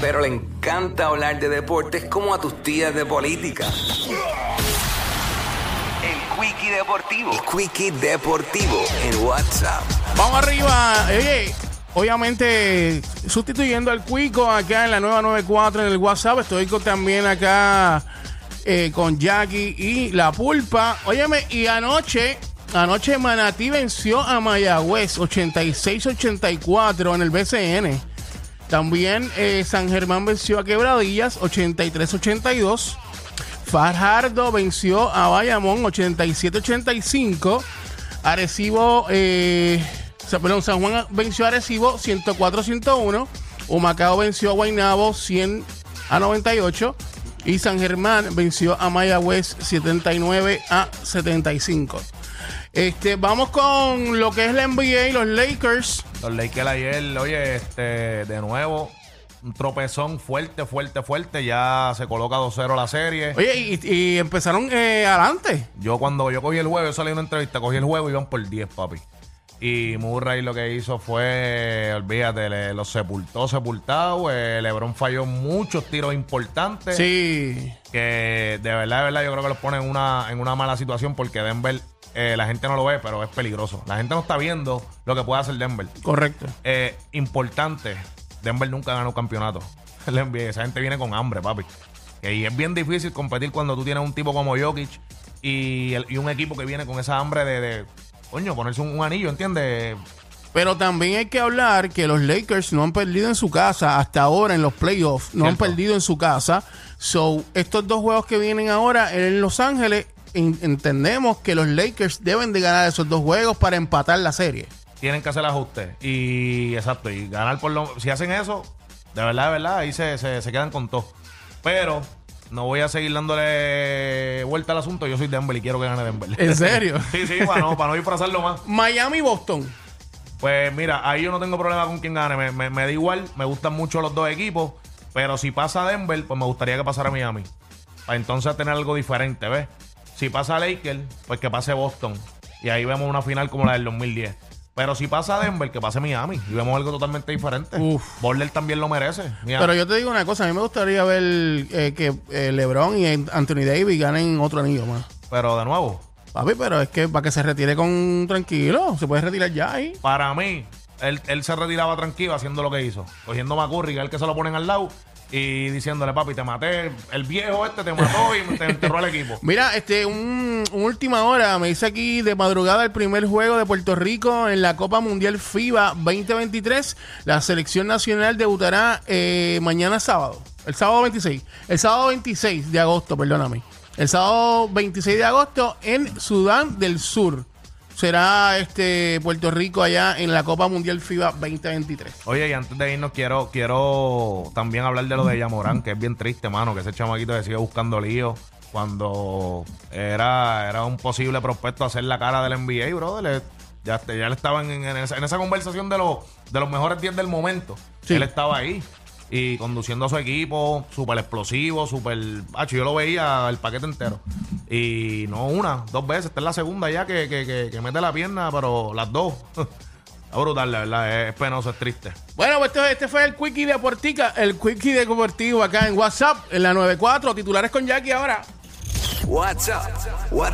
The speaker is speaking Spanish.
Pero le encanta hablar de deportes como a tus tías de política. El Quickie Deportivo. El Quickie Deportivo en WhatsApp. Vamos arriba. Oye, obviamente sustituyendo al Cuico acá en la nueva 94 en el WhatsApp. Estoy con- también acá eh, con Jackie y La Pulpa. Óyeme, y anoche, anoche Manatí venció a Mayagüez 86-84 en el BCN. También eh, San Germán venció a Quebradillas 83-82. Fajardo venció a Bayamón 87-85. Arecibo, eh, perdón, San Juan venció a Arecibo 104-101. Humacao venció a Guaynabo 100 a 98. Y San Germán venció a Mayagüez 79 a 75. Este, vamos con lo que es la NBA los Lakers. Los Lakers ayer, oye, este, de nuevo, un tropezón fuerte, fuerte, fuerte. Ya se coloca 2-0 la serie. Oye, y, y empezaron eh, adelante. Yo cuando yo cogí el juego, yo salí de una entrevista, cogí el juego y iban por 10, papi. Y Murray lo que hizo fue, olvídate, le- los sepultó, sepultado. Eh, LeBron falló muchos tiros importantes. Sí. Que de verdad, de verdad, yo creo que los pone en una, en una mala situación porque Denver, eh, la gente no lo ve, pero es peligroso. La gente no está viendo lo que puede hacer Denver. Correcto. Eh, importante, Denver nunca ganó un campeonato. Esa gente viene con hambre, papi. Y es bien difícil competir cuando tú tienes un tipo como Jokic y, el- y un equipo que viene con esa hambre de, de, coño, ponerse un, un anillo, ¿entiendes? Pero también hay que hablar que los Lakers no han perdido en su casa hasta ahora en los playoffs. No han perdido en su casa. So, estos dos juegos que vienen ahora en Los Ángeles, en- entendemos que los Lakers deben de ganar esos dos juegos para empatar la serie. Tienen que hacer ajustes. Y exacto, y ganar por lo. Si hacen eso, de verdad, de verdad, ahí se, se, se quedan con todo. Pero no voy a seguir dándole vuelta al asunto. Yo soy Denver y quiero que gane Denver. ¿En serio? sí, sí, para no, para no disfrazarlo más. Miami y Boston. Pues mira, ahí yo no tengo problema con quien gane. Me, me- me da igual, me gustan mucho los dos equipos. Pero si pasa Denver, pues me gustaría que pasara Miami. Para entonces tener algo diferente, ¿ves? Si pasa Lakers, pues que pase Boston. Y ahí vemos una final como la del 2010. Pero si pasa Denver, que pase Miami. Y vemos algo totalmente diferente. Uf. Border también lo merece. Pero yo te digo una cosa, a mí me gustaría ver eh, que eh, LeBron y Anthony Davis ganen otro anillo más. pero de nuevo, Papi, pero es que para que se retire con tranquilo, se puede retirar ya ahí. para mí, él, él se retiraba tranquilo haciendo lo que hizo. Cogiendo McCurry, que es el que se lo ponen al lado. Y diciéndole, papi, te maté. El viejo este te mató y te enterró al equipo. Mira, este, un, última hora, me dice aquí de madrugada el primer juego de Puerto Rico en la Copa Mundial FIBA 2023. La selección nacional debutará eh, mañana sábado, el sábado 26, el sábado 26 de agosto, perdóname. El sábado 26 de agosto en Sudán del Sur. Será este Puerto Rico allá en la Copa Mundial FIBA 2023. Oye, y antes de irnos, quiero, quiero también hablar de lo de Yamorán, que es bien triste, mano, que ese chamaquito que sigue buscando lío cuando era, era un posible prospecto hacer la cara del NBA, brother. Ya, ya le estaban en, en esa, en esa conversación de, los de los mejores 10 del momento. Sí. Él estaba ahí y conduciendo a su equipo, súper explosivo, súper... Hacho, yo lo veía el paquete entero. Y no una, dos veces. Esta es la segunda ya que, que, que, que mete la pierna, pero las dos. Está brutal, la verdad. Es penoso, es triste. Bueno, pues este, este fue el Quickie Deportica, el Quickie Deportivo acá en WhatsApp, en la 94, titulares con Jackie ahora. WhatsApp. WhatsApp.